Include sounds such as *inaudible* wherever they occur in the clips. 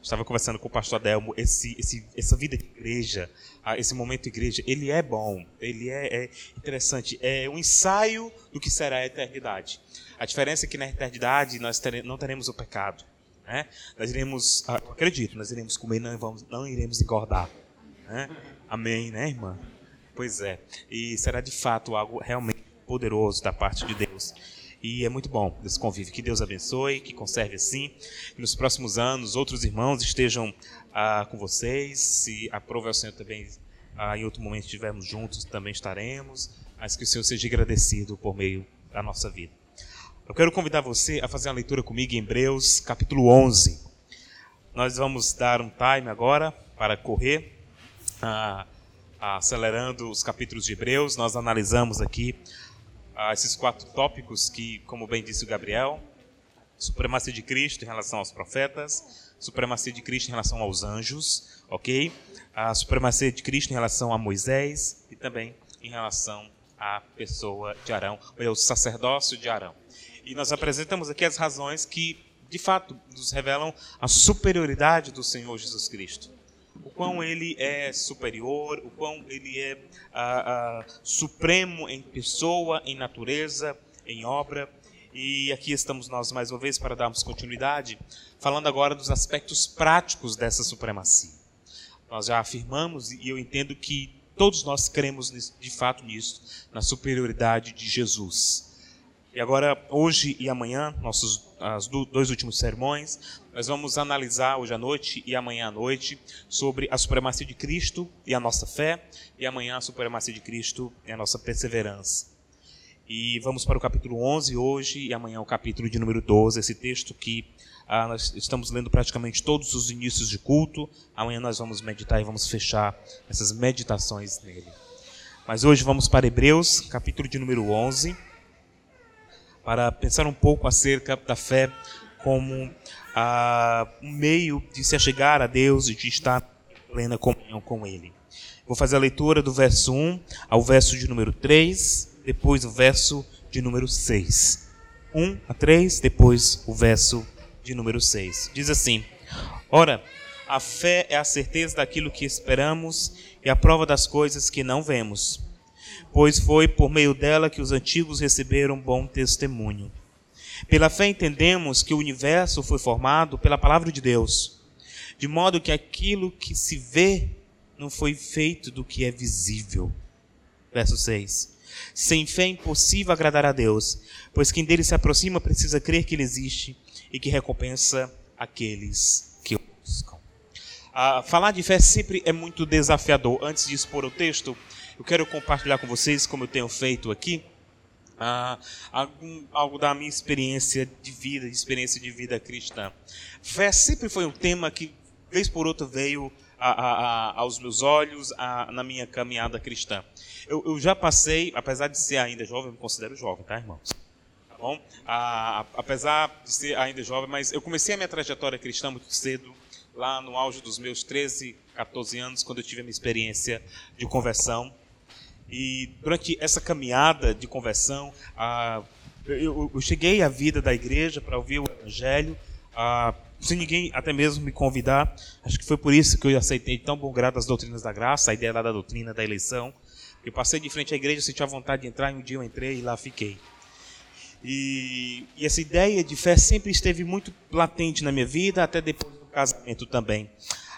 Estava conversando com o pastor Adelmo, esse, esse, essa vida de igreja, esse momento de igreja, ele é bom, ele é, é interessante, é um ensaio do que será a eternidade. A diferença é que na eternidade nós não teremos o pecado. Né? Nós iremos, ah, acredito, nós iremos comer, não, vamos, não iremos engordar. Né? Amém, né, irmã? Pois é. E será de fato algo realmente poderoso da parte de Deus. E é muito bom esse convívio. Que Deus abençoe, que conserve assim. Que nos próximos anos outros irmãos estejam ah, com vocês. Se aprove o Senhor também, ah, em outro momento estivermos juntos, também estaremos. Mas que o Senhor seja agradecido por meio da nossa vida. Eu quero convidar você a fazer uma leitura comigo em Hebreus, capítulo 11. Nós vamos dar um time agora para correr, ah, acelerando os capítulos de Hebreus. Nós analisamos aqui ah, esses quatro tópicos que, como bem disse o Gabriel, supremacia de Cristo em relação aos profetas, supremacia de Cristo em relação aos anjos, ok? A supremacia de Cristo em relação a Moisés e também em relação à pessoa de Arão, ou o sacerdócio de Arão. E nós apresentamos aqui as razões que, de fato, nos revelam a superioridade do Senhor Jesus Cristo o quão ele é superior, o quão ele é ah, ah, supremo em pessoa, em natureza, em obra. E aqui estamos nós mais uma vez para darmos continuidade, falando agora dos aspectos práticos dessa supremacia. Nós já afirmamos, e eu entendo que todos nós cremos de fato nisso, na superioridade de Jesus. E agora, hoje e amanhã, nossos as dois últimos sermões, nós vamos analisar hoje à noite e amanhã à noite sobre a supremacia de Cristo e a nossa fé, e amanhã a supremacia de Cristo e a nossa perseverança. E vamos para o capítulo 11 hoje e amanhã o capítulo de número 12, esse texto que ah, nós estamos lendo praticamente todos os inícios de culto. Amanhã nós vamos meditar e vamos fechar essas meditações nele. Mas hoje vamos para Hebreus, capítulo de número 11 para pensar um pouco acerca da fé como ah, um meio de se achegar a Deus e de estar em plena comunhão com Ele. Vou fazer a leitura do verso 1 ao verso de número 3, depois o verso de número 6. 1 a 3, depois o verso de número 6. Diz assim: Ora, a fé é a certeza daquilo que esperamos e a prova das coisas que não vemos pois foi por meio dela que os antigos receberam bom testemunho. Pela fé entendemos que o universo foi formado pela palavra de Deus, de modo que aquilo que se vê não foi feito do que é visível. Verso 6. Sem fé é impossível agradar a Deus, pois quem dele se aproxima precisa crer que ele existe e que recompensa aqueles que o buscam. Ah, falar de fé sempre é muito desafiador. Antes de expor o texto, eu quero compartilhar com vocês, como eu tenho feito aqui, ah, algum, algo da minha experiência de vida, de experiência de vida cristã. Fé sempre foi um tema que, vez por outra, veio a, a, a, aos meus olhos na minha caminhada cristã. Eu, eu, já passei, apesar de ser ainda jovem, eu me considero jovem, tá, irmãos? Tá bom? apesar de ser ainda jovem, mas eu comecei a minha trajetória cristã muito cedo, lá no auge dos meus 13, 14 anos, quando eu tive a minha experiência de conversão. E durante essa caminhada de conversão, ah, eu, eu, cheguei à vida da igreja para ouvir o evangelho, ah, sem ninguém até mesmo me convidar. Acho que foi por isso que eu aceitei tão bom grado as doutrinas da graça, a ideia lá da doutrina da eleição. Eu passei de frente à igreja, senti a vontade de entrar, e um dia eu entrei e lá fiquei. E, e, essa ideia de fé sempre esteve muito latente na minha vida, até depois do casamento também.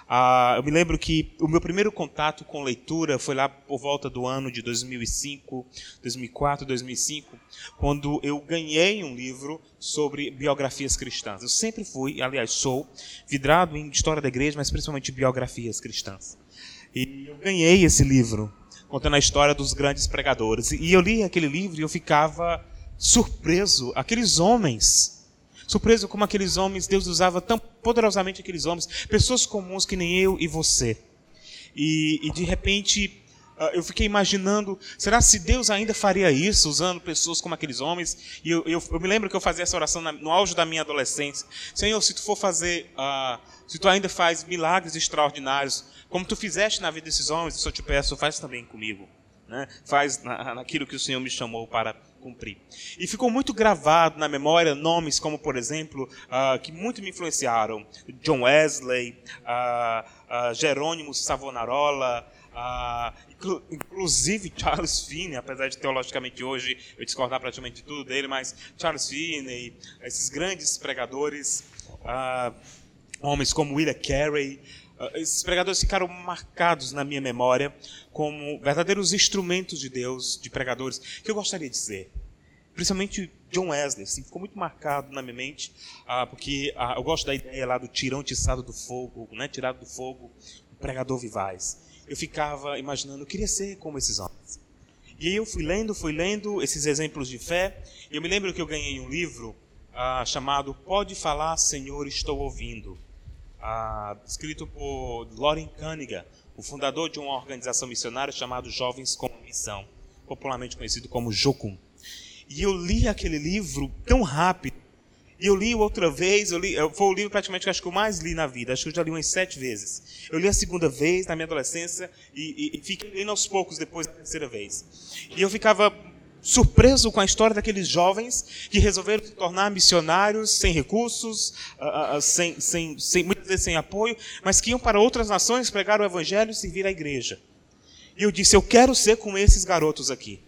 Ah, eu me lembro que o meu primeiro contato com leitura foi lá por volta do ano de 2005, 2004, 2005, quando eu ganhei um livro sobre biografias cristãs. Eu sempre fui, aliás, sou vidrado em história da igreja, mas principalmente biografias cristãs. E eu ganhei esse livro contando a história dos grandes pregadores. E eu li aquele livro e eu ficava surpreso. Aqueles homens Surpreso como aqueles homens, Deus usava tão poderosamente aqueles homens, pessoas comuns que nem eu e você. E, e de repente ah, eu fiquei imaginando, será se Deus ainda faria isso, usando pessoas como aqueles homens? E eu, eu, eu me lembro que eu fazia essa oração no auge da minha adolescência. Senhor, se tu for fazer, uh, se tu ainda faz milagres extraordinários, como tu fizeste na vida desses homens, eu te peço, faz também comigo. Né? Faz na, naquilo que o Senhor me chamou para cumprir. E ficou muito gravado na memória nomes como, por exemplo, uh, que muito me influenciaram: John Wesley, uh, uh, Jerônimo Savonarola, inclusive Charles Finney, apesar de teologicamente hoje eu discordar praticamente de tudo dele, mas Charles Finney, esses grandes pregadores, homens como William Carey, esses pregadores ficaram marcados na minha memória como verdadeiros instrumentos de Deus, de pregadores, que eu gostaria de ser. Principalmente John Wesley, assim, ficou muito marcado na minha mente, ah, porque ah, eu gosto da ideia lá do tirão tiçado do fogo, né, tirado do fogo, o pregador vivaz. Eu ficava imaginando, eu queria ser como esses homens. E aí eu fui lendo, fui lendo esses exemplos de fé, e eu me lembro que eu ganhei um livro ah, chamado Pode Falar, Senhor, Estou Ouvindo, ah, escrito por Loren Cunningham, o fundador de uma organização missionária chamada Jovens com Missão, popularmente conhecido como Jocum. E eu li aquele livro tão rápido. E eu li outra vez, eu li, foi o livro praticamente que acho que eu mais li na vida, acho que eu já li umas sete vezes. Eu li a segunda vez na minha adolescência e, e, e fiquei lendo aos poucos depois da terceira vez. E eu ficava surpreso com a história daqueles jovens que resolveram se tornar missionários sem recursos, uh, uh, sem, sem, sem, muitas vezes sem apoio, mas que iam para outras nações pregar o evangelho e servir a igreja. E eu disse, eu quero ser como esses garotos aqui.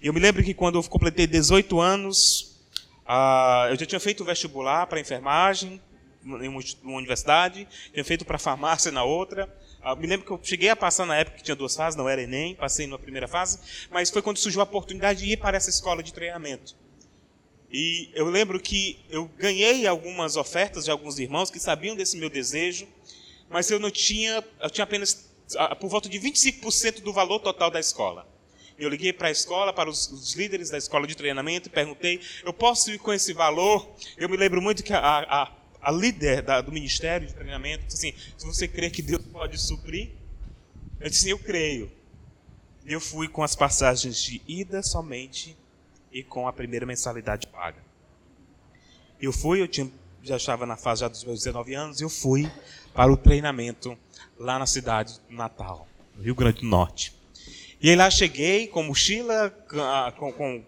E eu me lembro que quando eu completei 18 anos, eu já tinha feito vestibular para enfermagem em uma universidade, tinha feito para farmácia na outra, ah, me lembro que eu cheguei a passar na época que tinha duas fases, não era Enem, passei na primeira fase, mas foi quando surgiu a oportunidade de ir para essa escola de treinamento. E eu lembro que eu ganhei algumas ofertas de alguns irmãos que sabiam desse meu desejo, mas eu não tinha, eu tinha apenas ah, por volta de 25% do valor total da escola. Eu liguei para a escola, para os, os, líderes da escola de treinamento e perguntei: eu posso ir com esse valor? Eu me lembro muito que a, a, a líder da, do ministério de treinamento disse assim: se você crê que Deus pode suprir, eu disse: eu creio. E eu fui com as passagens de ida somente e com a primeira mensalidade paga. Eu fui, eu tinha, já estava na fase já dos meus 19 anos, eu fui para o treinamento lá na cidade do Natal, no Rio Grande do Norte. E aí lá cheguei com mochila, com, com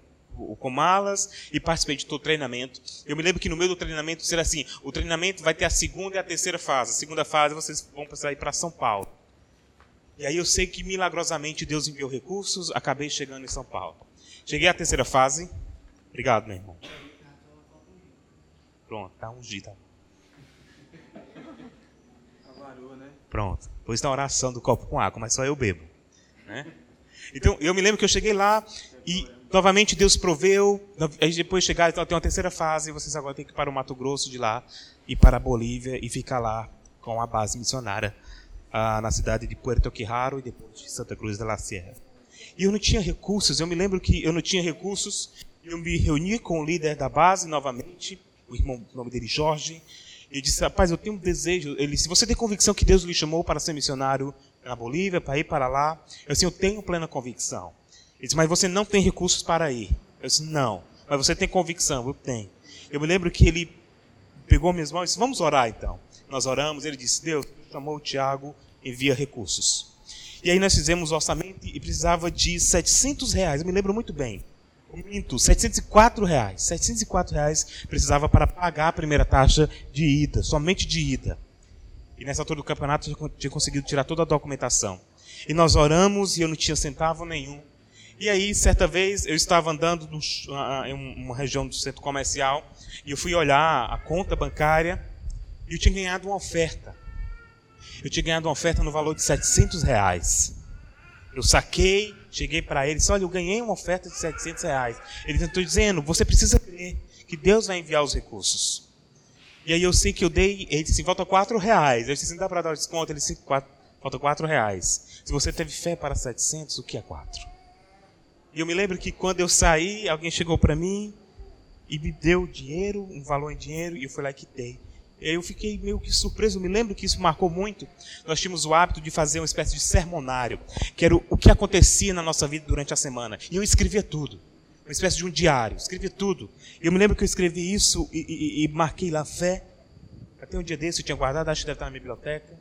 com malas e participei de todo o treinamento. Eu me lembro que no meio do treinamento será assim: o treinamento vai ter a segunda e a terceira fase. A segunda fase vocês vão precisar ir para São Paulo. E aí eu sei que milagrosamente Deus enviou recursos, acabei chegando em São Paulo. Cheguei à terceira fase. Obrigado, meu irmão. Pronto, tá ungido. Tá. Pronto. Depois da oração do copo com água, mas só eu bebo. Né? Então, eu me lembro que eu cheguei lá e Novamente Deus proveu, aí depois chegar, então tem uma terceira fase, vocês agora têm que ir para o Mato Grosso de lá, ir para a Bolívia e ficar lá com a base missionária ah, na cidade de Puerto Quijaro e depois de Santa Cruz de la Sierra. E eu não tinha recursos, eu me lembro que eu não tinha recursos, eu me reuni com o líder da base novamente, o irmão, o nome dele Jorge, e disse, rapaz, eu tenho um desejo, ele se você tem convicção que Deus lhe chamou para ser missionário na Bolívia, para ir para lá, eu assim, eu tenho plena convicção. Ele disse, mas você não tem recursos para ir. Eu disse, não. Mas você tem convicção? Eu tenho. Eu me lembro que ele pegou minhas mãos e disse, vamos orar então. Nós oramos, ele disse, Deus chamou o Tiago, envia recursos. E aí nós fizemos o orçamento e precisava de 700 reais. Eu me lembro muito bem. Minto, 704 reais. 704 reais precisava para pagar a primeira taxa de ida, somente de ida. E nessa altura do campeonato eu tinha conseguido tirar toda a documentação. E nós oramos e eu não tinha centavo nenhum. E aí, certa vez, eu estava andando no, em uma região do centro comercial e eu fui olhar a conta bancária e eu tinha ganhado uma oferta. Eu tinha ganhado uma oferta no valor de 700 reais. Eu saquei, cheguei para ele e disse: Olha, eu ganhei uma oferta de 700 reais. Ele tentou dizendo: Você precisa crer que Deus vai enviar os recursos. E aí eu sei que eu dei, ele disse: Falta 4 reais. Eu disse: Não dá para dar desconto? Ele disse: Falta 4 reais. Se você teve fé para 700, o que é 4? E eu me lembro que quando eu saí, alguém chegou para mim e me deu dinheiro, um valor em dinheiro, e eu fui lá e quitei. Eu fiquei meio que surpreso, eu me lembro que isso marcou muito. Nós tínhamos o hábito de fazer uma espécie de sermonário, que era o, que acontecia na nossa vida durante a semana. E eu escrevia tudo. Uma espécie de um diário, escrevia tudo. E eu me lembro que eu escrevi isso e, e, e marquei lá fé. Até um dia desse eu tinha guardado, acho que deve estar na minha biblioteca.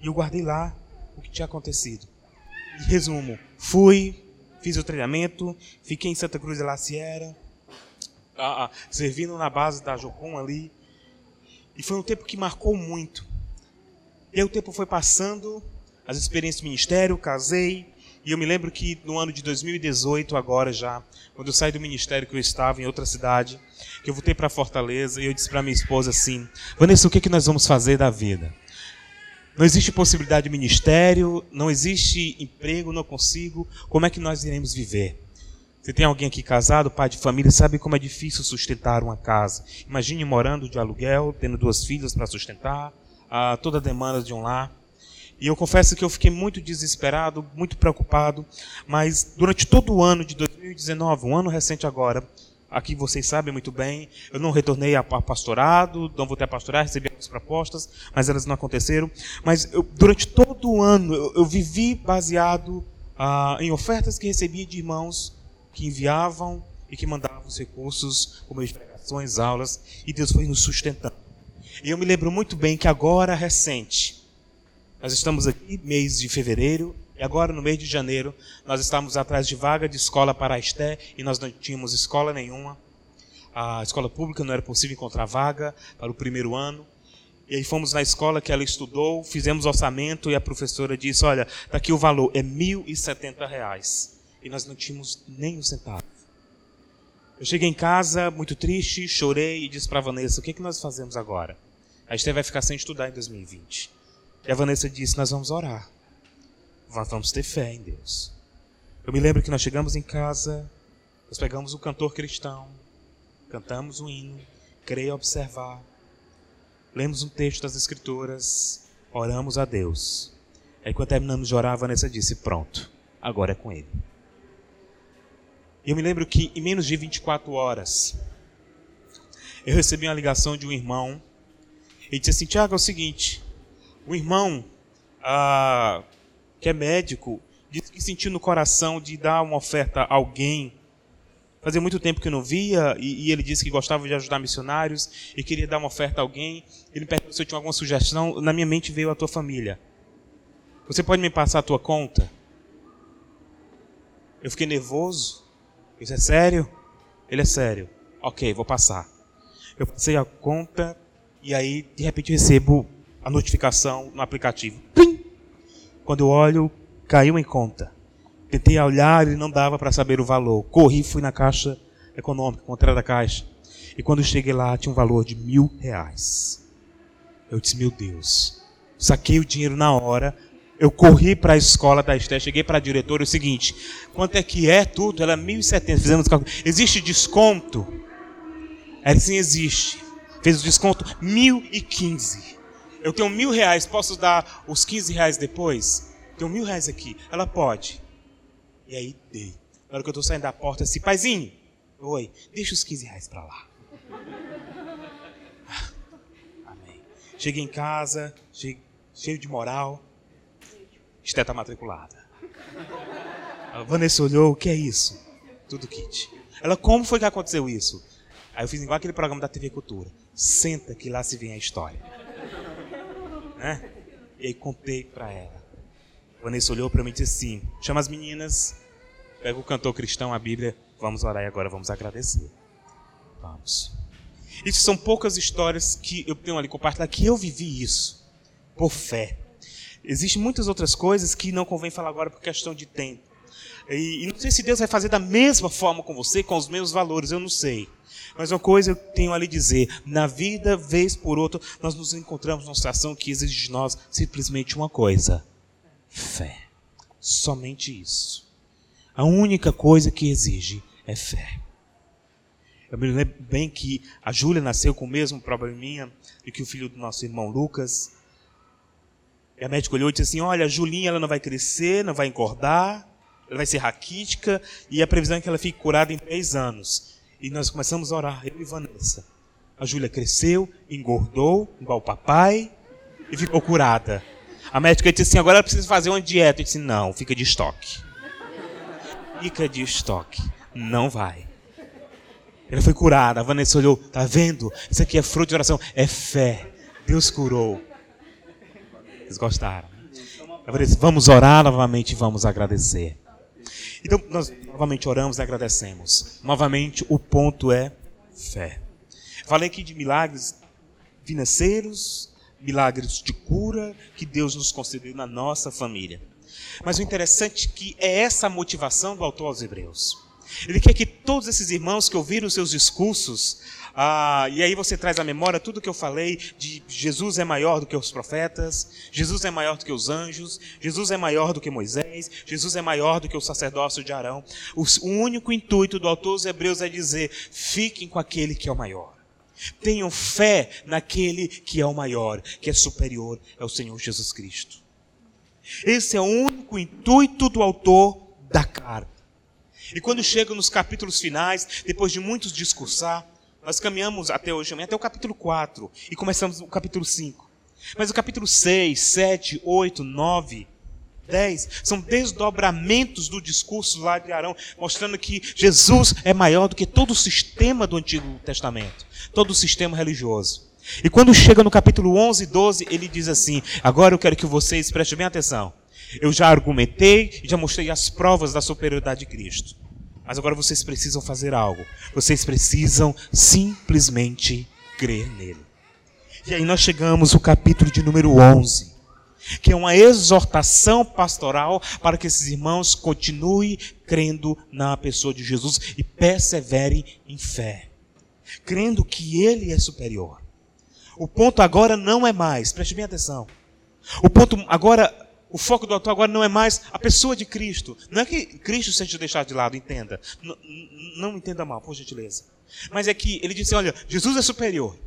E eu guardei lá o que tinha acontecido. E resumo, fui, fiz o treinamento, fiquei em Santa Cruz de La Sierra, ah, ah, servindo na base da Jocum ali. E foi um tempo que marcou muito. E aí o tempo foi passando, as experiências do ministério, casei, e eu me lembro que no ano de 2018, agora já, quando eu saí do ministério que eu estava em outra cidade, que eu voltei para Fortaleza e eu disse para minha esposa assim: Vanessa, o que, que nós vamos fazer da vida? Não existe possibilidade de ministério, não existe emprego, não consigo. Como é que nós iremos viver? Você tem alguém aqui casado, pai de família, sabe como é difícil sustentar uma casa. Imagine morando de aluguel, tendo duas filhas para sustentar, ah, toda a demanda de um lar. E eu confesso que eu fiquei muito desesperado, muito preocupado, mas durante todo o ano de 2019, um ano recente agora, aqui vocês sabem muito bem, eu não retornei a pastorado, não voltei a pastorar, recebi algumas propostas, mas elas não aconteceram. Mas eu, durante todo o ano eu, eu vivi baseado ah, em ofertas que recebia de irmãos que enviavam e que mandavam os recursos, como pregações, aulas, e Deus foi nos sustentando. E eu me lembro muito bem que agora, recente, nós estamos aqui, mês de fevereiro, e agora no mês de janeiro, nós estamos atrás de vaga de escola para a Esté, e nós não tínhamos escola nenhuma. A escola pública não era possível encontrar vaga para o primeiro ano. E aí fomos na escola que ela estudou, fizemos orçamento e a professora disse: Olha, está aqui o valor, é R$ 1.070. E nós não tínhamos nem um centavo. Eu cheguei em casa muito triste, chorei e disse para a Vanessa: O que, é que nós fazemos agora? A Esté vai ficar sem estudar em 2020. E a Vanessa disse: Nós vamos orar. Nós vamos ter fé em Deus. Eu me lembro que nós chegamos em casa, nós pegamos o cantor cristão, cantamos um hino, creio observar, lemos um texto das Escrituras, oramos a Deus. Aí quando terminamos de orar, a Vanessa disse: Pronto, agora é com Ele. E eu me lembro que em menos de 24 horas, eu recebi uma ligação de um irmão. Ele disse assim: Tiago, é o seguinte, um irmão ah, que é médico disse que sentiu no coração de dar uma oferta a alguém. Fazia muito tempo que eu não via, e, e, ele disse que gostava de ajudar missionários e queria dar uma oferta a alguém. Ele me perguntou se eu tinha alguma sugestão. Na minha mente veio a tua família. Você pode me passar a tua conta? Eu fiquei nervoso. Isso é sério? Ele é sério. Ok, vou passar. Eu passei a conta e aí de repente recebo a notificação no aplicativo. Quando olho, caiu em conta. Tentei olhar e não dava para saber o valor. Corri, fui na caixa econômica, contrário da caixa. E quando cheguei lá, tinha um valor de mil reais. Eu disse, meu Deus. Saquei o dinheiro na hora. Eu corri para a escola da Esté, cheguei para a diretora, o seguinte, quanto é que é tudo? Ela, 1.070, fizemos cálculo. Existe desconto? Ela, sim, existe. Fez o desconto, 1.015. Eu tenho mil reais, posso dar os 15 reais depois? Tenho mil reais aqui. Ela pode. E aí dei. Na hora que eu estou saindo da porta, assim, paizinho, oi, deixa os 15 reais para lá. *laughs* Amém. Cheguei em casa, cheio de moral. Esté está matriculada. A Vanessa olhou, o que é isso? Tudo kit. Ela, como foi que aconteceu isso? Aí eu fiz igual aquele programa da TV Cultura. Senta que lá se vem a história. Né? E aí contei para ela. A Vanessa olhou para mim e disse assim: chama as meninas, pega o cantor cristão, a Bíblia, vamos orar e agora vamos agradecer. Vamos. Isso são poucas histórias que eu tenho ali compartilhar que eu vivi isso por fé. Existem muitas outras coisas que não convém falar agora por questão de tempo. E, e não sei se Deus vai fazer da mesma forma com você, com os mesmos valores, eu não sei. Mas uma coisa eu tenho a lhe dizer: na vida, vez por outra, nós nos encontramos numa situação que exige de nós simplesmente uma coisa: fé. Somente isso. A única coisa que exige é fé. Eu me lembro bem que a Júlia nasceu com o mesmo probleminha do que o filho do nosso irmão Lucas. E a médica olhou e disse assim: Olha, a Julinha ela não vai crescer, não vai engordar, vai ser raquítica, e a previsão é que ela fique curada em três anos. E nós começamos a orar, eu e Vanessa. A Júlia cresceu, engordou, igual o papai, e ficou curada. A médica disse assim: agora ela precisa fazer uma dieta. Eu disse: não, fica de estoque. Fica de estoque. Não vai. Ela foi curada. A Vanessa olhou: tá vendo? Isso aqui é fruto de oração. É fé. Deus curou. Eles gostaram. Eu disse, vamos orar novamente e vamos agradecer. Então, nós novamente oramos e agradecemos. Novamente, o ponto é fé. Falei aqui de milagres financeiros, milagres de cura que Deus nos concedeu na nossa família. Mas o interessante é que é essa a motivação do autor aos Hebreus. Ele quer que todos esses irmãos que ouviram os seus discursos, ah, e aí você traz à memória tudo que eu falei de Jesus é maior do que os profetas, Jesus é maior do que os anjos, Jesus é maior do que Moisés, Jesus é maior do que o sacerdócio de Arão. O, o único intuito do autor aos Hebreus é dizer: fiquem com aquele que é o maior. Tenham fé naquele que é o maior, que é superior ao Senhor Jesus Cristo. Esse é o único intuito do autor da carta. E quando chega nos capítulos finais, depois de muitos discursar, nós caminhamos até hoje, até o capítulo 4 e começamos o capítulo 5. Mas o capítulo 6, 7, 8, 9, 10 são desdobramentos do discurso lá de Arão, mostrando que Jesus é maior do que todo o sistema do Antigo Testamento, todo o sistema religioso. E quando chega no capítulo 11 e 12, ele diz assim: Agora eu quero que vocês prestem bem atenção. Eu já argumentei e já mostrei as provas da superioridade de Cristo. Mas agora vocês precisam fazer algo. Vocês precisam simplesmente crer nele. E aí nós chegamos ao capítulo de número 11, que é uma exortação pastoral para que esses irmãos continuem crendo na pessoa de Jesus e perseverem em fé, crendo que ele é superior. O ponto agora não é mais, preste bem atenção. O ponto agora o foco do autor agora não é mais a pessoa de Cristo. Não é que Cristo seja deixado de lado, entenda. Não, não entenda mal, por gentileza. Mas é que ele disse: olha, Jesus é superior.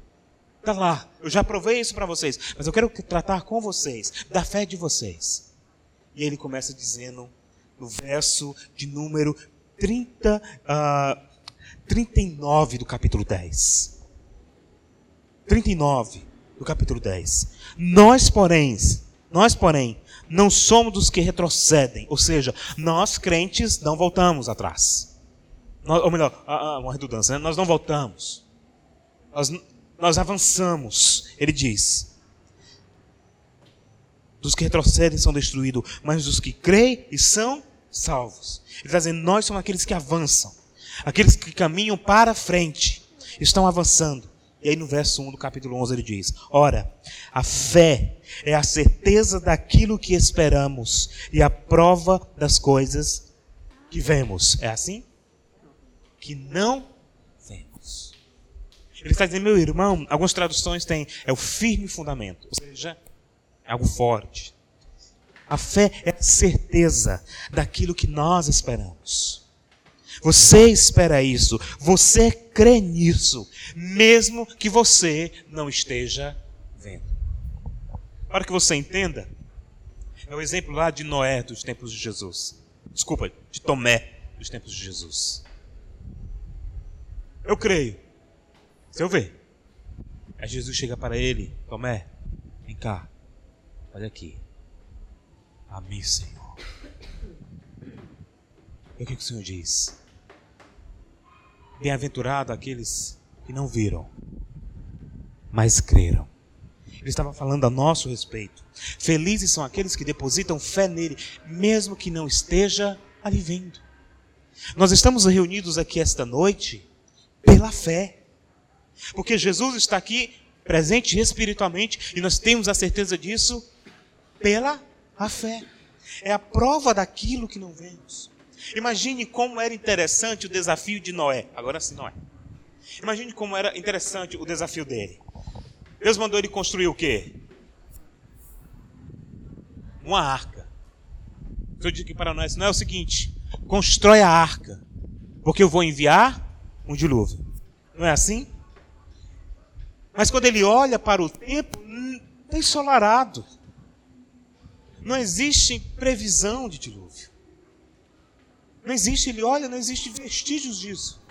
Está lá, eu já provei isso para vocês, mas eu quero tratar com vocês, da fé de vocês. E ele começa dizendo, no verso de número 30, uh, 39 do capítulo 10. 39 do capítulo 10. Nós, porém, nós, porém, não somos dos que retrocedem, ou seja, nós crentes não voltamos atrás. Nós, ou melhor, uma redundância, né? nós não voltamos. Nós, nós avançamos, ele diz. Dos que retrocedem são destruídos, mas dos que creem e são salvos. Ele está dizendo, nós somos aqueles que avançam, aqueles que caminham para frente, estão avançando. E aí no verso 1 do capítulo 11 ele diz: Ora, a fé é a certeza daquilo que esperamos e a prova das coisas que vemos. É assim? Que não vemos. Ele está dizendo, meu irmão, algumas traduções têm, é o firme fundamento, ou seja, é algo forte. A fé é a certeza daquilo que nós esperamos. Você espera isso, você crê nisso, mesmo que você não esteja vendo. Para que você entenda, é o exemplo lá de Noé dos tempos de Jesus. Desculpa, de Tomé dos tempos de Jesus. Eu creio. Se eu ver. Aí Jesus chega para ele, Tomé, vem cá, olha aqui. A mim, Senhor. E o que o Senhor diz? Bem-aventurado aqueles que não viram, mas creram. Ele estava falando a nosso respeito. Felizes são aqueles que depositam fé nele, mesmo que não esteja ali vendo. Nós estamos reunidos aqui esta noite pela fé. Porque Jesus está aqui presente espiritualmente e nós temos a certeza disso pela a fé. É a prova daquilo que não vemos. Imagine como era interessante o desafio de Noé. Agora sim, Noé. Imagine como era interessante o desafio dele. Deus mandou ele construir o quê? Uma arca. Eu digo que para nós não é o seguinte: constrói a arca, porque eu vou enviar um dilúvio. Não é assim? Mas quando ele olha para o tempo, está ensolarado. Não existe previsão de dilúvio. Não existe, ele olha, não existe vestígios disso.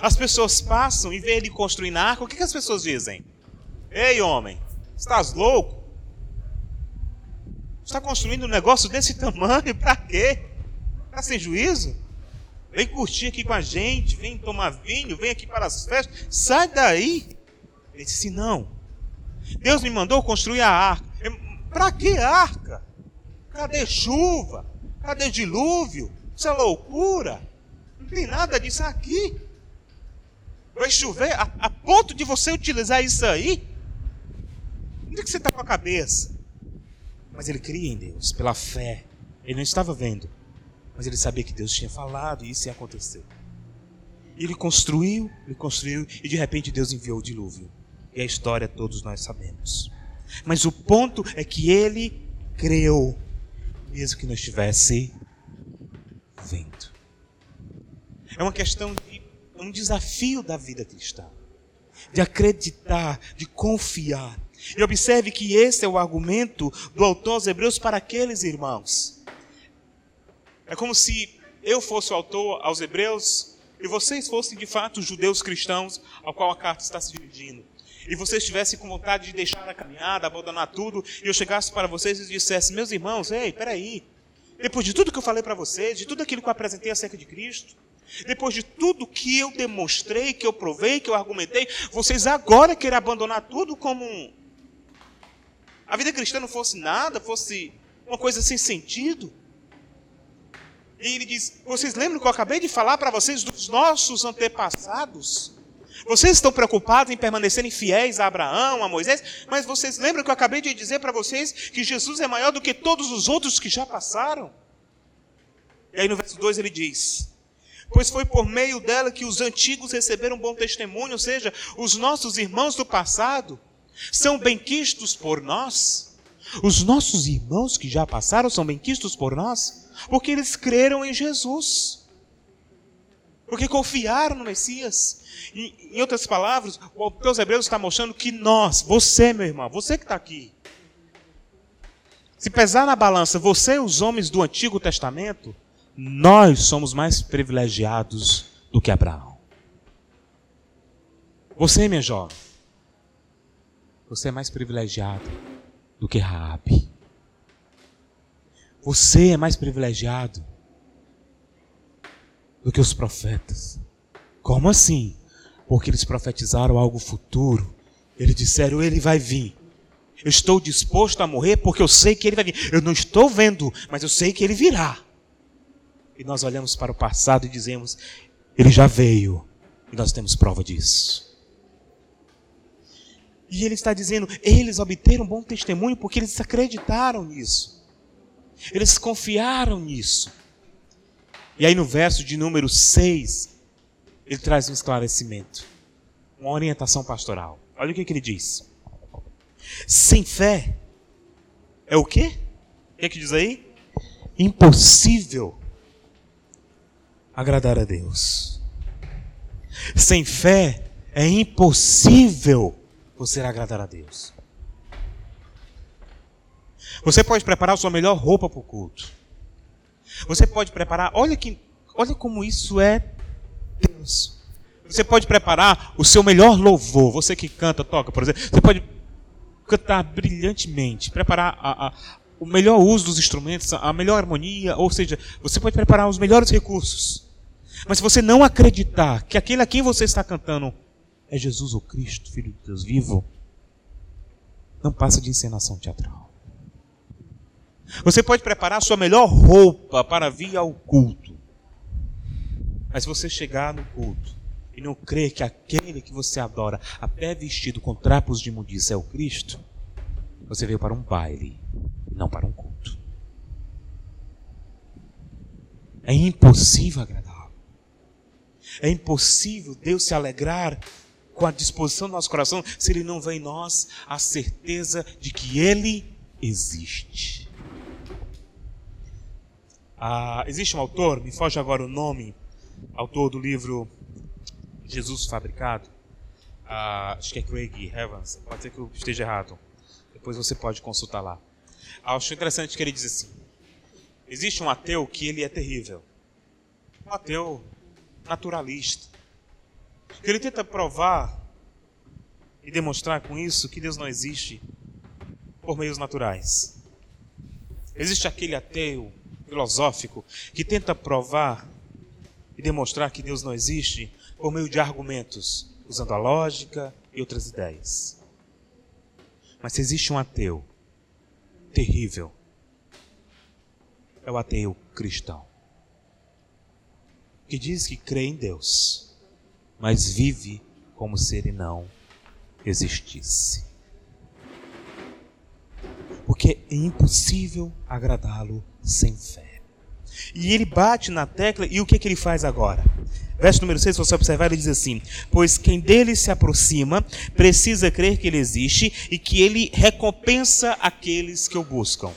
As pessoas passam e vê ele construindo arca, o que, que as pessoas dizem? Ei, homem, estás louco? Está construindo um negócio desse tamanho, para quê? Está sem juízo? Vem curtir aqui com a gente, vem tomar vinho, vem aqui para as festas, sai daí. Ele disse: Não, Deus me mandou construir a arca. Para que arca? Cadê chuva? Cadê dilúvio? Isso é loucura. Não tem nada disso aqui. Vai chover a, a ponto de você utilizar isso aí? Onde é que você está com a cabeça? Mas ele cria em Deus, pela fé. Ele não estava vendo, mas ele sabia que Deus tinha falado e isso ia acontecer. Ele construiu, ele construiu, e de repente Deus enviou o dilúvio. E a história todos nós sabemos. Mas o ponto é que ele creu, mesmo que não estivesse vendo. É uma questão de um desafio da vida cristã, de acreditar, de confiar. E observe que esse é o argumento do autor aos Hebreus para aqueles irmãos. É como se eu fosse o autor aos Hebreus e vocês fossem de fato os judeus cristãos ao qual a carta está se dirigindo e vocês estivessem com vontade de deixar a caminhada, abandonar tudo, e eu chegasse para vocês e dissesse: Meus irmãos, ei, peraí. Depois de tudo que eu falei para vocês, de tudo aquilo que eu apresentei acerca de Cristo, depois de tudo que eu demonstrei, que eu provei, que eu argumentei, vocês agora querem abandonar tudo como a vida cristã não fosse nada, fosse uma coisa sem sentido? E ele diz: Vocês lembram que eu acabei de falar para vocês dos nossos antepassados? Vocês estão preocupados em permanecerem fiéis a Abraão, a Moisés, mas vocês lembram que eu acabei de dizer para vocês que Jesus é maior do que todos os outros que já passaram? E aí no verso 2 ele diz: Pois foi por meio dela que os antigos receberam bom testemunho, ou seja, os nossos irmãos do passado são benquistos por nós. Os nossos irmãos que já passaram são benquistos por nós, porque eles creram em Jesus. Porque confiaram no Messias. E, em outras palavras, o autor dos Hebreus está mostrando que nós, você, meu irmão, você que está aqui, se pesar na balança você e os homens do Antigo Testamento, nós somos mais privilegiados do que Abraão. Você, minha jovem, você é mais privilegiado do que Raabe. Você é mais privilegiado do que os profetas. Como assim? Porque eles profetizaram algo futuro. Eles disseram: Ele vai vir. Eu estou disposto a morrer porque eu sei que ele vai vir. Eu não estou vendo, mas eu sei que ele virá. E nós olhamos para o passado e dizemos: Ele já veio. E nós temos prova disso. E ele está dizendo: eles obteram bom testemunho porque eles acreditaram nisso. Eles confiaram nisso. E aí no verso de número 6, ele traz um esclarecimento, uma orientação pastoral. Olha o que, que ele diz. Sem fé é o quê? O que, é que diz aí? Impossível agradar a Deus. Sem fé é impossível você agradar a Deus. Você pode preparar a sua melhor roupa para o culto. Você pode preparar, olha que, olha como isso é Deus. Você pode preparar o seu melhor louvor. Você que canta, toca, por exemplo, você pode cantar brilhantemente, preparar a, a, o melhor uso dos instrumentos, a melhor harmonia, ou seja, você pode preparar os melhores recursos. Mas se você não acreditar que aquele a quem você está cantando é Jesus ou Cristo, Filho de Deus vivo, não passa de encenação teatral. Você pode preparar a sua melhor roupa para vir ao culto. Mas se você chegar no culto e não crer que aquele que você adora, a pé vestido com trapos de imundícia, é o Cristo, você veio para um baile, não para um culto. É impossível agradá-lo. É impossível Deus se alegrar com a disposição do nosso coração se Ele não vê em nós a certeza de que Ele existe. Ah, existe um autor, me foge agora o nome, autor do livro Jesus Fabricado. Ah, acho que é Craig Evans, pode ser que eu esteja errado. Depois você pode consultar lá. Ah, acho interessante que ele diz assim: existe um ateu que ele é terrível. Um ateu naturalista. Que ele tenta provar e demonstrar com isso que Deus não existe por meios naturais. Existe aquele ateu filosófico que tenta provar e demonstrar que Deus não existe por meio de argumentos, usando a lógica e outras ideias. Mas se existe um ateu terrível, é o ateu cristão. que diz que crê em Deus, mas vive como se ele não existisse. Porque é impossível agradá-lo sem fé. E ele bate na tecla, e o que, é que ele faz agora? Verso número 6, se você observar, ele diz assim: Pois quem dele se aproxima precisa crer que ele existe e que ele recompensa aqueles que o buscam.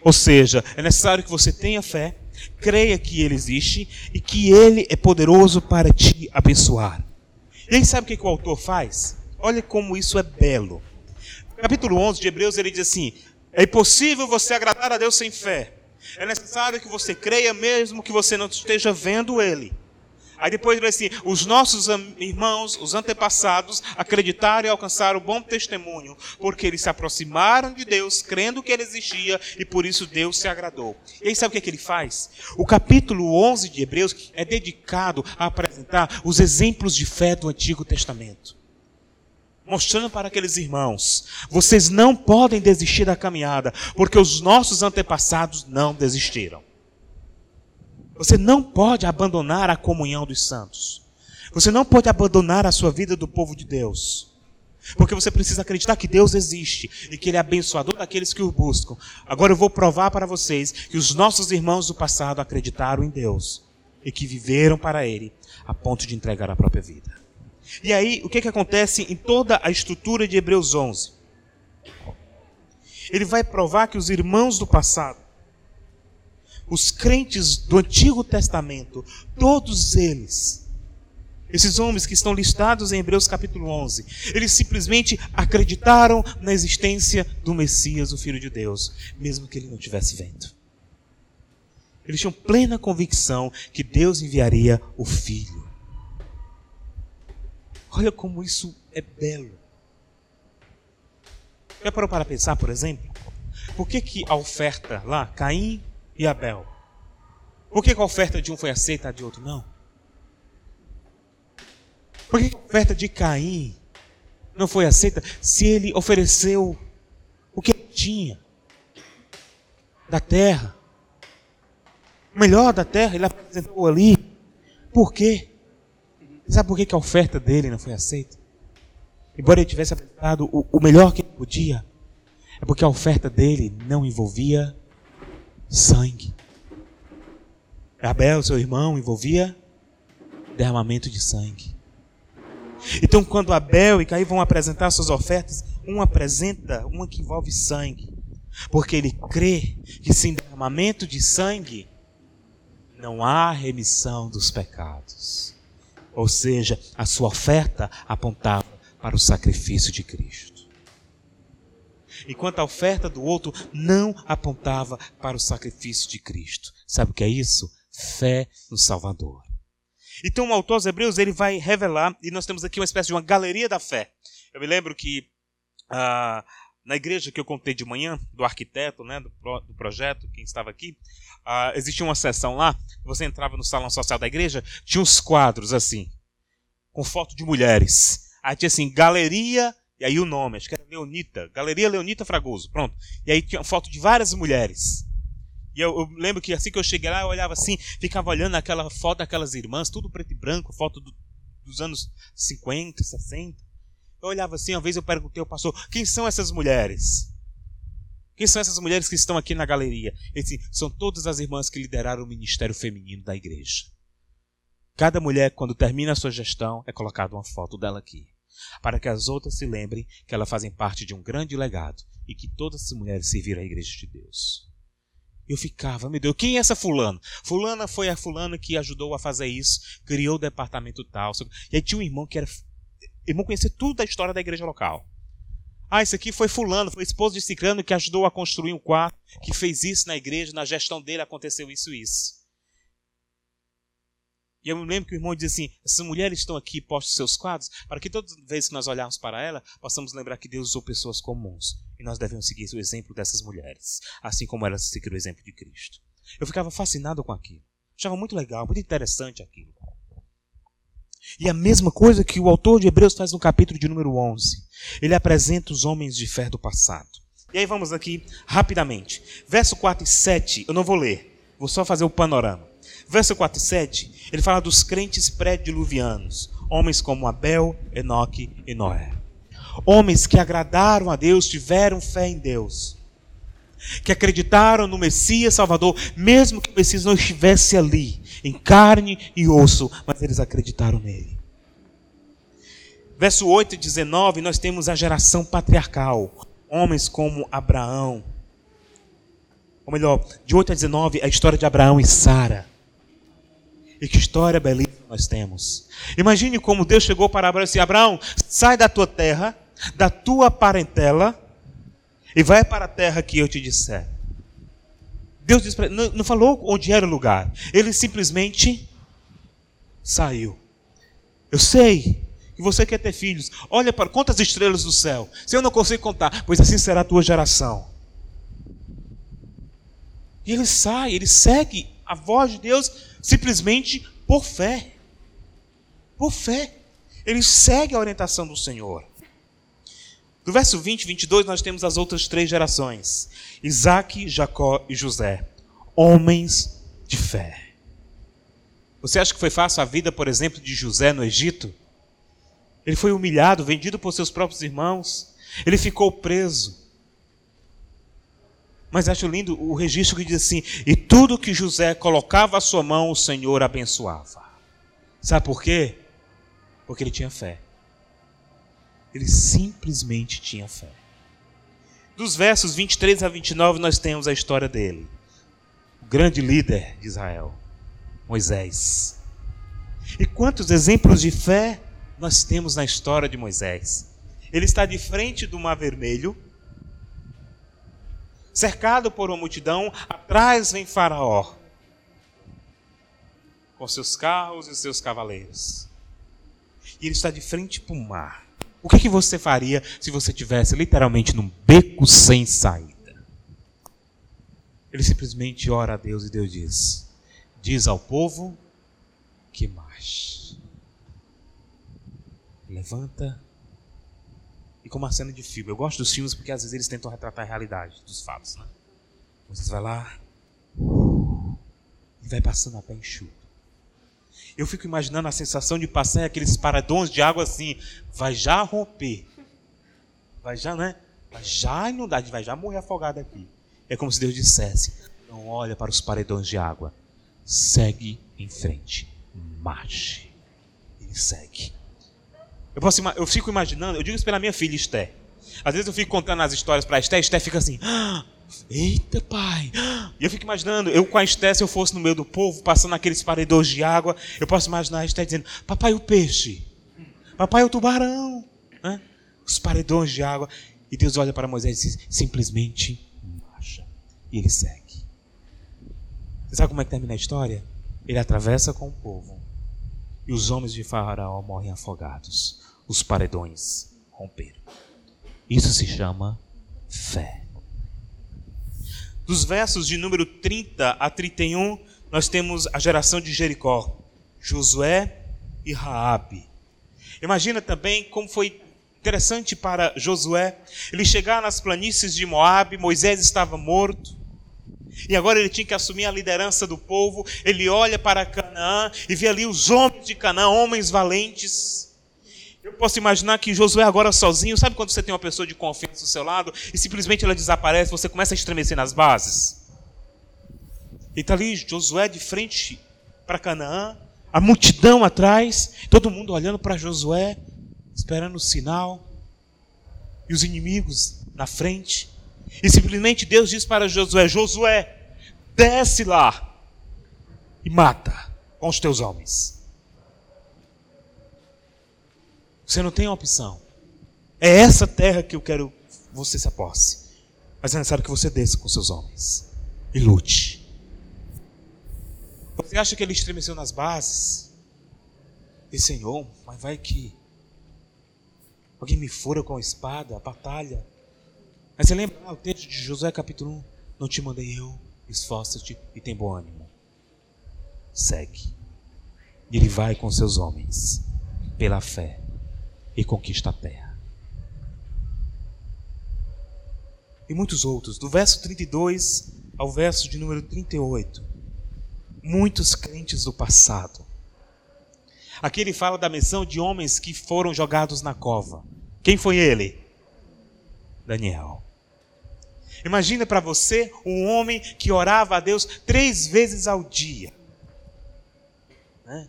Ou seja, é necessário que você tenha fé, creia que ele existe e que ele é poderoso para te abençoar. E aí sabe o que, que o autor faz? Olha como isso é belo. Capítulo 11 de Hebreus ele diz assim: É impossível você agradar a Deus sem fé. É necessário que você creia mesmo que você não esteja vendo Ele. Aí depois ele diz assim: os nossos irmãos, os antepassados, acreditaram e alcançaram bom testemunho, porque eles se aproximaram de Deus, crendo que Ele existia, e por isso Deus se agradou. E aí sabe o que, é que ele faz? O capítulo 11 de Hebreus é dedicado a apresentar os exemplos de fé do Antigo Testamento mostrando para aqueles irmãos: vocês não podem desistir da caminhada, porque os nossos antepassados não desistiram. Você não pode abandonar a comunhão dos santos. Você não pode abandonar a sua vida do povo de Deus. Porque você precisa acreditar que Deus existe e que Ele é abençoador daqueles que o buscam. Agora eu vou provar para vocês que os nossos irmãos do passado acreditaram em Deus e que viveram para Ele a ponto de entregar a própria vida. E aí, o que, que acontece em toda a estrutura de Hebreus 11? Ele vai provar que os irmãos do passado, os crentes do Antigo Testamento, todos eles, esses homens que estão listados em Hebreus capítulo 11, eles simplesmente acreditaram na existência do Messias, o Filho de Deus, mesmo que ele não estivesse vendo. Eles tinham plena convicção que Deus enviaria o Filho. Olha como isso é belo. Já parou para pensar, por exemplo? Por que, que a oferta lá, Caim e Abel, por que, que a oferta de um foi aceita, a de outro não? Por que, a oferta de Caim não foi aceita se ele ofereceu o que tinha da terra? O melhor da terra ele apresentou ali. Por quê? Sabe por que, a oferta dele não foi aceita? Embora ele tivesse apresentado o, o melhor que ele podia, é porque a oferta dele não envolvia sangue. Abel, seu irmão, envolvia derramamento de sangue. Então, quando Abel e Caim vão apresentar suas ofertas, um apresenta uma que envolve sangue, porque ele crê que sem derramamento de sangue não há remissão dos pecados. Ou seja, a sua oferta apontava para o sacrifício de Cristo. Enquanto a oferta do outro não apontava para o sacrifício de Cristo. Sabe o que é isso? Fé no Salvador. Então o autor aos Hebreus ele vai revelar, e nós temos aqui uma espécie de uma galeria da fé. Eu me lembro que ah, na igreja que eu contei de manhã, do arquiteto, né, do, pro, do projeto, quem estava aqui, uh, existia uma sessão lá, você entrava no salão social da igreja, tinha uns quadros assim, com foto de mulheres. Aí tinha assim, galeria, e aí o nome, acho que era Leonita, Galeria Leonita Fragoso, pronto. E aí tinha foto de várias mulheres. E eu, eu, lembro que assim que eu cheguei lá, eu olhava assim, ficava olhando aquela foto daquelas irmãs, tudo preto e branco, foto do, dos anos 50, 60. Eu olhava assim, uma vez eu perguntei ao pastor: quem são essas mulheres? Quem são essas mulheres que estão aqui na galeria? Ele disse: são todas as irmãs que lideraram o ministério feminino da igreja. Cada mulher, quando termina a sua gestão, é colocada uma foto dela aqui. Para que as outras se lembrem que elas fazem parte de um grande legado e que todas as mulheres serviram à igreja de Deus. Eu ficava, meu Deus, quem é essa fulana? Fulana foi a fulana que ajudou a fazer isso, criou o departamento tal. E aí tinha um irmão que era irmão conhecer tudo da história da igreja local. Ah, esse aqui foi fulano, foi esposo de Cicrano que ajudou a construir um quarto, que fez isso na igreja, na gestão dele aconteceu isso e isso. E eu me lembro que o irmão diz assim: essas mulheres estão aqui postos seus quadros, para que todas as vezes que nós olharmos para ela, possamos lembrar que Deus usou pessoas comuns. E nós devemos seguir o exemplo dessas mulheres, assim como elas seguiram o exemplo de Cristo. Eu ficava fascinado com aquilo. Achava muito legal, muito interessante aquilo. E a mesma coisa que o autor de Hebreus faz no capítulo de número 11. Ele apresenta os homens de fé do passado. E aí vamos aqui rapidamente. Verso 4 e 7, eu não vou ler, vou só fazer o panorama. Verso 4 e 7, ele fala dos crentes pré-diluvianos, homens como Abel, Enoque e Noé. Homens que agradaram a Deus, tiveram fé em Deus, que acreditaram no Messias Salvador, mesmo que o Messias não estivesse ali, em carne e osso, mas eles acreditaram nele. Verso 8 e 19, nós temos a geração patriarcal, homens como Abraão. Ou melhor, de 8 a 19, a história de Abraão e Sara. E que história belíssima nós temos. Imagine como Deus chegou para Abraão e disse: Abraão, sai da tua terra, da tua parentela, e vai para a terra que eu te disser. Deus disse não, não falou onde era o lugar. Ele simplesmente saiu. Eu sei que você quer ter filhos. Olha para quantas estrelas do céu. Se eu não consigo contar, pois assim será a tua geração. E ele sai, ele segue a voz de Deus simplesmente por fé. Por fé. Ele segue a orientação do Senhor. Do verso 20 e 22, nós temos as outras três gerações: Isaac, Jacó e José. Homens de fé. Você acha que foi fácil a vida, por exemplo, de José no Egito? Ele foi humilhado, vendido por seus próprios irmãos. Ele ficou preso. Mas acho lindo o registro que diz assim: E tudo que José colocava à sua mão, o Senhor abençoava. Sabe por quê? Porque ele tinha fé. Ele simplesmente tinha fé. Dos versos 23 a 29, nós temos a história dele. O grande líder de Israel, Moisés. E quantos exemplos de fé nós temos na história de Moisés? Ele está de frente do Mar Vermelho, cercado por uma multidão, atrás vem Faraó, com seus carros e seus cavaleiros. E ele está de frente para o mar. O que, que você faria se você tivesse literalmente num beco sem saída? Ele simplesmente ora a Deus e Deus diz: Diz ao povo que marche. Levanta. E como uma cena de filme. Eu gosto dos filmes porque às vezes eles tentam retratar a realidade dos fatos. Né? Você vai lá e vai passando a pé enxuto. Eu fico imaginando a sensação de passar aqueles paradões de água assim, vai já romper. Vai já, né? Vai já inundar, vai já morrer afogado aqui. É como se Deus dissesse: não olha para os paredões de água, segue em frente, marche. Ele segue. Eu, posso, eu fico imaginando, eu digo isso pela minha filha Esté. Às vezes eu fico contando as histórias para Esté, Esté fica assim, ah, Eita, pai! E eu fico imaginando, eu com a Esté, se eu fosse no meio do povo, passando aqueles paredores de água, eu posso imaginar a Esté dizendo: Papai, o peixe. Papai, o tubarão. Os paredões de água. E Deus olha para Moisés e diz: simplesmente marcha. E ele segue. Você sabe como é que termina a história? Ele atravessa com o povo. E os homens de Faraó morrem afogados. Os paredões romperam. Isso se chama fé. Dos versos de número 30 a 31, nós temos a geração de Jericó, Josué e Raabe. Imagina também como foi interessante para Josué ele chegar nas planícies de Moabe, Moisés estava morto. E agora ele tinha que assumir a liderança do povo. Ele olha para Canaã e vê ali os homens de Canaã, homens valentes. Eu posso imaginar que Josué agora sozinho, sabe quando você tem uma pessoa de confiança do seu lado e simplesmente ela desaparece, você começa a estremecer nas bases? E está ali Josué de frente para Canaã, a multidão atrás, todo mundo olhando para Josué, esperando o sinal, e os inimigos na frente. E simplesmente Deus diz para Josué: Josué, desce lá e mata com os teus homens. Você não tem opção. É essa terra que eu quero você se aposse. Mas é necessário que você desça com seus homens e lute. Você acha que ele estremeceu nas bases? E Senhor, mas vai que alguém me fura com a espada, a batalha. Mas você lembra ah, o texto de Josué capítulo 1? Não te mandei eu, esforça-te e tem bom ânimo. Segue. E ele vai com seus homens pela fé e conquista a terra. E muitos outros, do verso 32 ao verso de número 38. muitos crentes do passado. Aqui ele fala da menção de homens que foram jogados na cova. Quem foi ele? Daniel. Imagina para você um homem que orava a Deus três vezes ao dia. Né?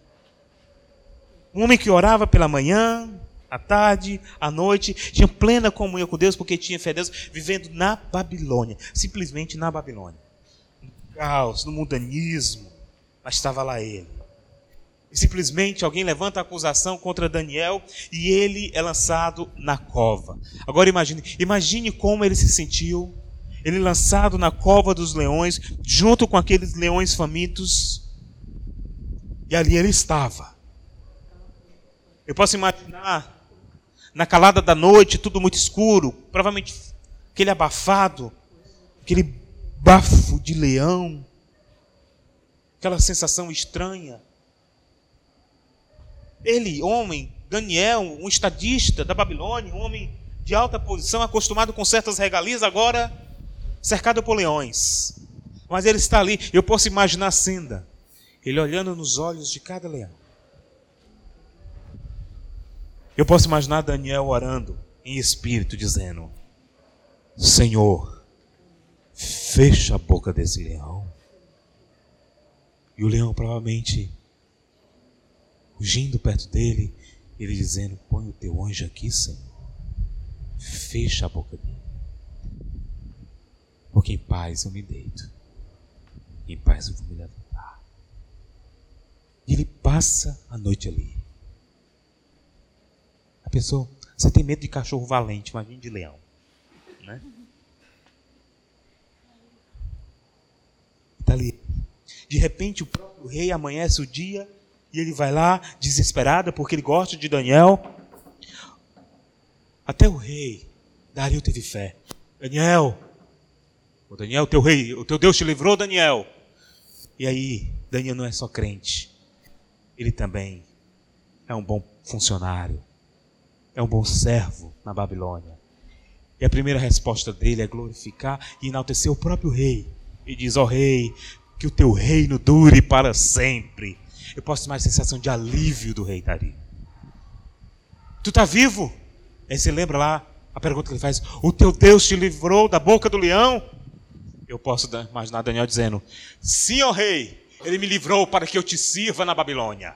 Um homem que orava pela manhã, à tarde, à noite, tinha plena comunhão com Deus, porque tinha fé em Deus, vivendo na Babilônia, simplesmente na Babilônia. No caos, no mundanismo, mas estava lá ele. E simplesmente alguém levanta a acusação contra Daniel e ele é lançado na cova. Agora imagine, imagine como ele se sentiu. Ele lançado na cova dos leões, junto com aqueles leões famintos. E ali ele estava. Eu posso imaginar na calada da noite, tudo muito escuro, provavelmente aquele abafado, aquele bafo de leão, aquela sensação estranha. Ele, homem, Daniel, um estadista da Babilônia, um homem de alta posição, acostumado com certas regalias, agora cercado por leões. Mas ele está ali, eu posso imaginar a cena, ele olhando nos olhos de cada leão. Eu posso imaginar Daniel orando em espírito, dizendo: Senhor, fecha a boca desse leão. E o leão provavelmente fugindo perto dele, ele dizendo: Põe o teu anjo aqui, Senhor. Fecha a boca dele. Porque em paz eu me deito. Em paz eu vou me levantar. E ele passa a noite ali. A pessoa, você tem medo de cachorro valente, imagine de leão. Né? Está ali. De repente o próprio rei amanhece o dia e ele vai lá desesperado porque ele gosta de Daniel. Até o rei Dario teve fé. Daniel, o Daniel, teu rei, o teu Deus te livrou, Daniel. E aí, Daniel não é só crente, ele também é um bom funcionário é um bom servo na Babilônia. E a primeira resposta dele é glorificar e enaltecer o próprio rei. E diz: Ó oh, rei, que o teu reino dure para sempre. Eu posso ter mais sensação de alívio do rei Dario. Tu está vivo? Aí você lembra lá a pergunta que ele faz: O teu Deus te livrou da boca do leão? Eu posso imaginar Daniel dizendo: Sim, ó rei, ele me livrou para que eu te sirva na Babilônia.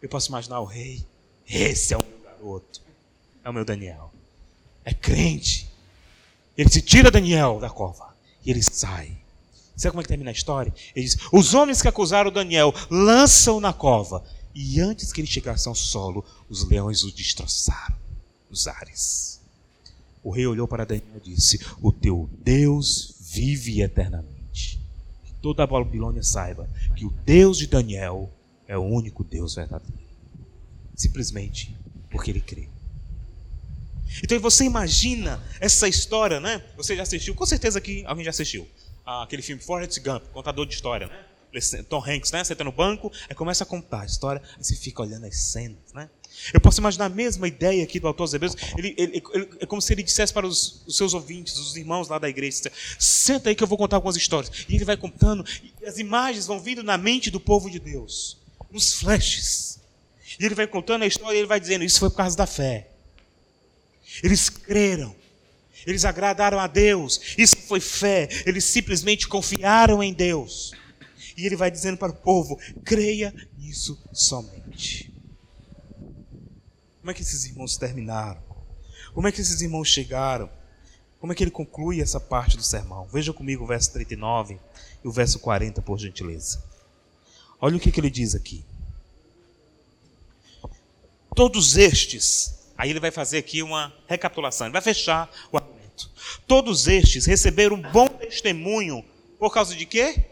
Eu posso imaginar o rei: Esse é o outro. É o meu Daniel. É crente. Ele se tira Daniel da cova e ele sai. Sabe como é que termina a história? Ele diz: Os homens que acusaram Daniel lançam na cova. E antes que ele chegasse ao solo, os leões o destroçaram nos ares. O rei olhou para Daniel e disse: O teu Deus vive eternamente. Que toda a Babilônia saiba que o Deus de Daniel é o único Deus verdadeiro. Simplesmente porque ele crê. Então você imagina essa história, né? Você já assistiu, com certeza aqui alguém já assistiu. Aquele filme Forrest Gump, contador de história, né? Tom Hanks, né? Está no banco, aí começa a contar a história, aí você fica olhando as cenas, né? Eu posso imaginar a mesma ideia aqui do autor Hebreus. Ele, ele, ele, é como se ele dissesse para os, os, seus ouvintes, os irmãos lá da igreja: senta aí que eu vou contar algumas histórias. E ele vai contando, e as imagens vão vindo na mente do povo de Deus, nos flashes. E ele vai contando a história e ele vai dizendo: Isso foi por causa da fé. Eles creram. Eles agradaram a Deus. Isso foi fé. Eles simplesmente confiaram em Deus. E ele vai dizendo para o povo: creia nisso somente. Como é que esses irmãos terminaram? Como é que esses irmãos chegaram? Como é que ele conclui essa parte do sermão? Veja comigo o verso 39 e o verso 40, por gentileza. Olha o que, que ele diz aqui. Todos estes, aí ele vai fazer aqui uma recapitulação, ele vai fechar o argumento. Todos estes receberam um bom testemunho por causa de quê?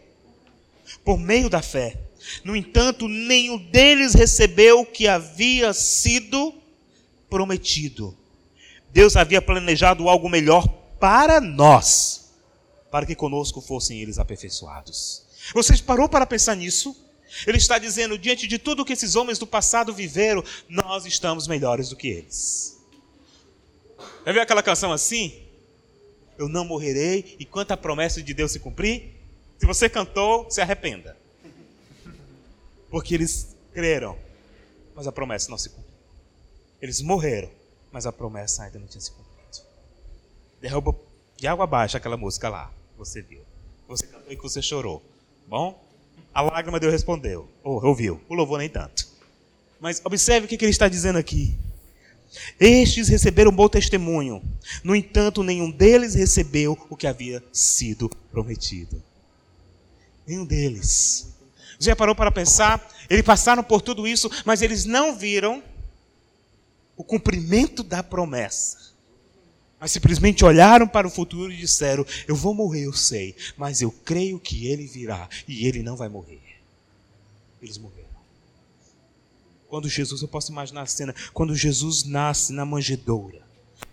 Por meio da fé. No entanto, nenhum deles recebeu o que havia sido prometido. Deus havia planejado algo melhor para nós, para que conosco fossem eles aperfeiçoados. Você parou para pensar nisso? Ele está dizendo, diante de tudo que esses homens do passado viveram, nós estamos melhores do que eles. Já viu aquela canção assim? Eu não morrerei enquanto a promessa de Deus se cumprir? Se você cantou, se arrependa. Porque eles creram, mas a promessa não se cumpriu. Eles morreram, mas a promessa ainda não tinha se cumprido. Derruba de água abaixo aquela música lá, você viu. Você cantou e você chorou. Bom? A lágrima Deus respondeu. Oh, ouviu. O louvor nem tanto. Mas observe o que ele está dizendo aqui. Estes receberam bom testemunho. No entanto, nenhum deles recebeu o que havia sido prometido. Nenhum deles. Já parou para pensar? Eles passaram por tudo isso, mas eles não viram o cumprimento da promessa. Mas simplesmente olharam para o futuro e disseram: Eu vou morrer, eu sei, mas eu creio que ele virá e ele não vai morrer. Eles morreram. Quando Jesus, eu posso imaginar a cena, quando Jesus nasce na manjedoura,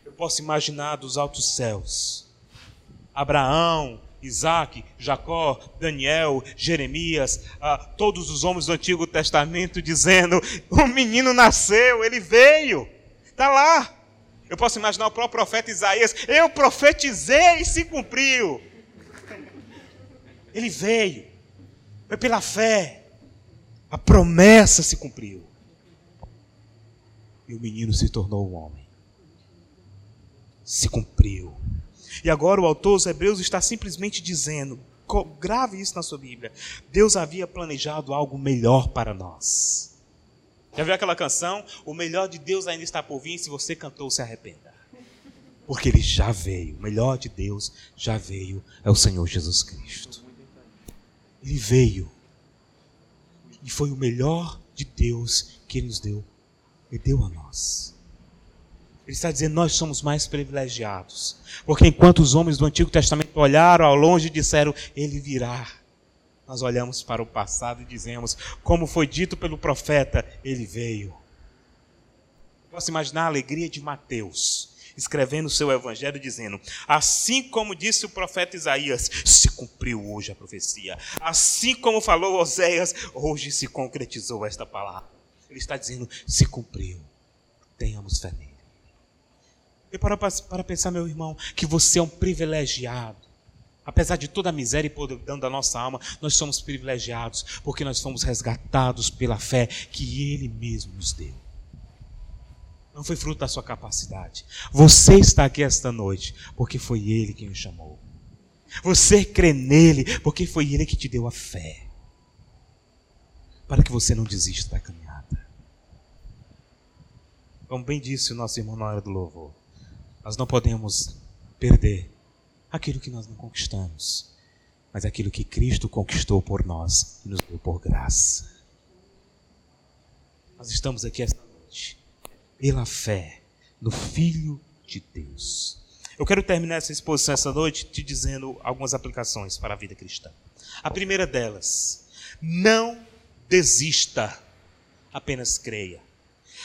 eu posso imaginar dos altos céus, Abraão, Isaac, Jacó, Daniel, Jeremias, ah, todos os homens do Antigo Testamento dizendo: o menino nasceu, ele veio, está lá. Eu posso imaginar o próprio profeta Isaías: eu profetizei e se cumpriu. Ele veio, foi pela fé, a promessa se cumpriu. E o menino se tornou um homem. Se cumpriu. E agora o autor dos Hebreus está simplesmente dizendo: grave isso na sua Bíblia. Deus havia planejado algo melhor para nós. Já viu aquela canção? O melhor de Deus ainda está por vir, se você cantou, se arrependa. Porque ele já veio. O melhor de Deus já veio. É o Senhor Jesus Cristo. Ele veio. E foi o melhor de Deus que ele nos deu. Ele deu a nós. Ele está dizendo: nós somos mais privilegiados. Porque enquanto os homens do Antigo Testamento olharam ao longe e disseram: Ele virá. Nós olhamos para o passado e dizemos: Como foi dito pelo profeta, ele veio. Posso imaginar a alegria de Mateus, escrevendo o seu evangelho, dizendo: Assim como disse o profeta Isaías, se cumpriu hoje a profecia. Assim como falou Oséias, hoje se concretizou esta palavra. Ele está dizendo: se cumpriu. Tenhamos fé nele. E para, para pensar, meu irmão, que você é um privilegiado. Apesar de toda a miséria e podridão da nossa alma, nós somos privilegiados, porque nós fomos resgatados pela fé que Ele mesmo nos deu. Não foi fruto da sua capacidade. Você está aqui esta noite, porque foi Ele quem o chamou. Você crê nele, porque foi Ele que te deu a fé. Para que você não desista da caminhada. Como bem disse o nosso irmão na hora do louvor. Nós não podemos perder aquilo que nós não conquistamos, mas aquilo que Cristo conquistou por nós e nos deu por graça. Nós estamos aqui esta noite pela fé no Filho de Deus. Eu quero terminar essa exposição essa noite te dizendo algumas aplicações para a vida cristã. A primeira delas, não desista, apenas creia.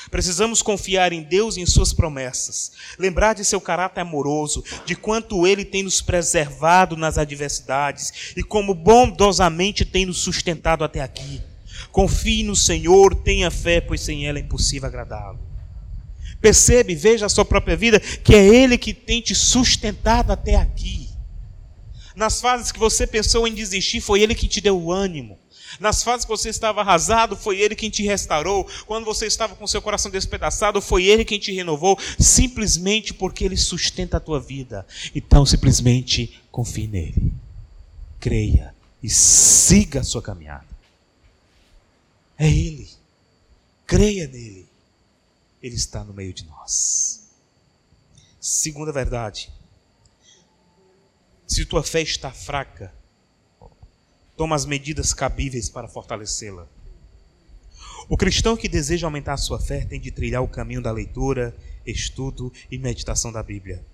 Precisamos confiar em Deus e em Suas promessas, lembrar de seu caráter amoroso, de quanto Ele tem nos preservado nas adversidades e como bondosamente tem nos sustentado até aqui. Confie no Senhor, tenha fé, pois sem ela é impossível agradá-lo. Percebe, veja a sua própria vida, que é Ele que tem te sustentado até aqui. Nas fases que você pensou em desistir, foi Ele que te deu o ânimo. Nas fases que você estava arrasado, foi Ele quem te restaurou. Quando você estava com seu coração despedaçado, foi Ele quem te renovou, simplesmente porque Ele sustenta a tua vida. Então, simplesmente confie nele. Creia e siga a sua caminhada. É Ele. Creia nele. Ele está no meio de nós. Segunda verdade. Se tua fé está fraca, toma as medidas cabíveis para fortalecê-la. O cristão que deseja aumentar a sua fé tem de trilhar o caminho da leitura, estudo e meditação da Bíblia.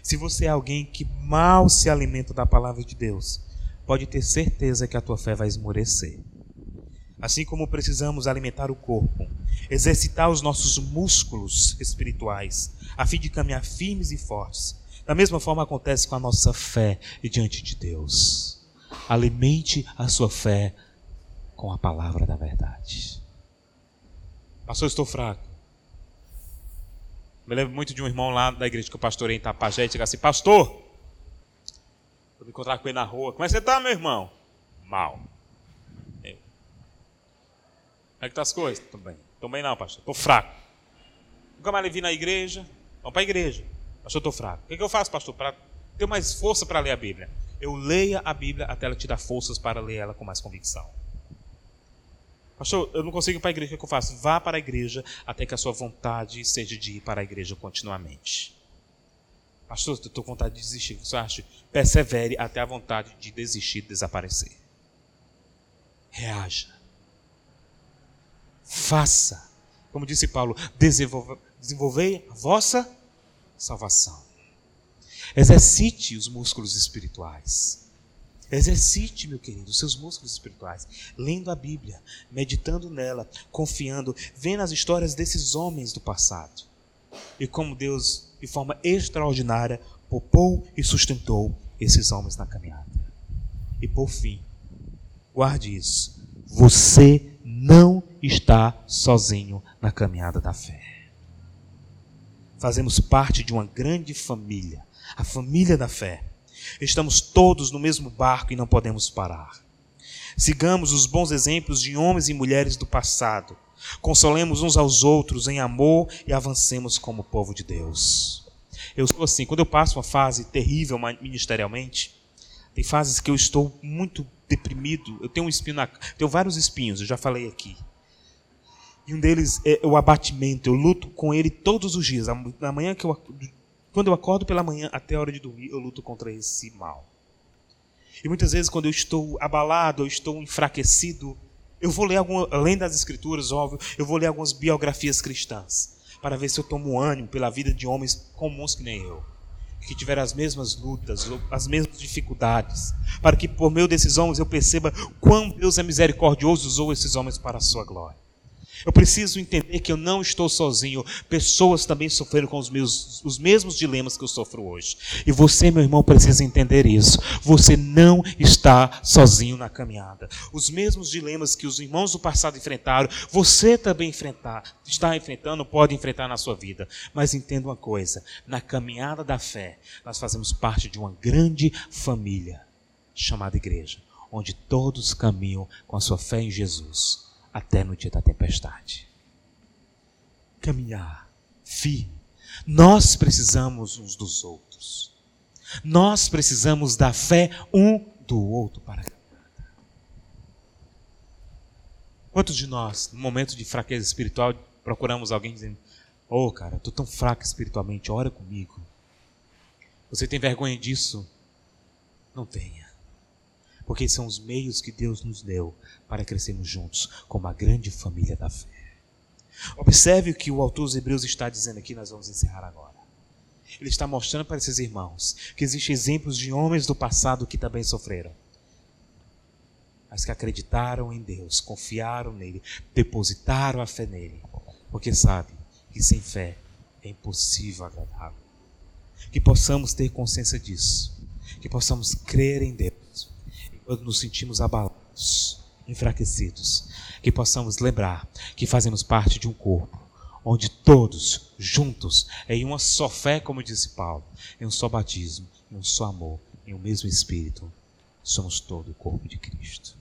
Se você é alguém que mal se alimenta da palavra de Deus, pode ter certeza que a tua fé vai esmorecer. Assim como precisamos alimentar o corpo, exercitar os nossos músculos espirituais, a fim de caminhar firmes e fortes, da mesma forma acontece com a nossa fé diante de Deus. Alimente a sua fé com a palavra da verdade. Pastor, estou fraco. Me lembro muito de um irmão lá da igreja que eu pastorei em Tapajé e disse assim: Pastor, vou me encontrar com ele na rua. Como é que você está, meu irmão? Mal. é que tá as coisas? Tudo bem. Bem não, pastor. Tô fraco. Nunca mais vim na igreja. Vamos para a igreja. Pastor, tô fraco. O que, que eu faço, pastor, para ter mais força para ler a Bíblia? Eu leia a Bíblia até ela te dar forças para ler ela com mais convicção. Pastor, eu não consigo ir para a igreja, o que eu faço? Vá para a igreja até que a sua vontade seja de ir para a igreja continuamente. Pastor, eu estou com vontade de desistir. Você acha? Persevere até a vontade de desistir, de desaparecer. Reaja. Faça. Como disse Paulo, desenvolve, desenvolvei a vossa salvação. Exercite os músculos espirituais. Exercite, meu querido, os seus músculos espirituais, lendo a Bíblia, meditando nela, confiando, vendo as histórias desses homens do passado. E como Deus, de forma extraordinária, poupou e sustentou esses homens na caminhada. E por fim, guarde isso. Você não está sozinho na caminhada da fé. Fazemos parte de uma grande família, a família da fé Estamos todos no mesmo barco e não podemos parar. Sigamos os bons exemplos de homens e mulheres do passado. Consolemos uns aos outros em amor e avancemos como povo de Deus. Eu sou assim, quando eu passo uma fase terrível ministerialmente, tem fases que eu estou muito deprimido, eu tenho um espinho na, tenho vários espinhos, eu já falei aqui. E um deles é o abatimento, eu luto com ele todos os dias. Na manhã que eu quando eu acordo pela manhã até a hora de dormir, eu luto contra esse mal. E muitas vezes, quando eu estou abalado, eu estou enfraquecido, eu vou ler, algum, além das escrituras, óbvio, eu vou ler algumas biografias cristãs, para ver se eu tomo ânimo pela vida de homens comuns que nem eu, que tiveram as mesmas lutas, as mesmas dificuldades, para que por meio desses homens eu perceba quão Deus é misericordioso usou esses homens para a sua glória. Eu preciso entender que eu não estou sozinho. Pessoas também sofreram com os, meus, os mesmos dilemas que eu sofro hoje. E você, meu irmão, precisa entender isso. Você não está sozinho na caminhada. Os mesmos dilemas que os irmãos do passado enfrentaram, você também enfrentar, está enfrentando, pode enfrentar na sua vida. Mas entenda uma coisa: na caminhada da fé, nós fazemos parte de uma grande família chamada igreja, onde todos caminham com a sua fé em Jesus até no dia da tempestade. Caminhar firme. Nós precisamos uns dos outros. Nós precisamos da fé um do outro para caminhar. Quantos de nós, no momento de fraqueza espiritual, procuramos alguém dizendo: Ô oh, cara, estou tão fraco espiritualmente, ora comigo. Você tem vergonha disso? Não tenha porque são os meios que Deus nos deu para crescermos juntos como a grande família da fé. Observe o que o autor dos Hebreus está dizendo aqui, nós vamos encerrar agora. Ele está mostrando para esses irmãos que existem exemplos de homens do passado que também sofreram, mas que acreditaram em Deus, confiaram nele, depositaram a fé nele, porque sabem que sem fé é impossível agradá-lo. Que possamos ter consciência disso, que possamos crer em Deus quando nos sentimos abalados, enfraquecidos, que possamos lembrar que fazemos parte de um corpo, onde todos, juntos, em uma só fé, como disse Paulo, em um só batismo, em um só amor, em um mesmo Espírito, somos todo o corpo de Cristo.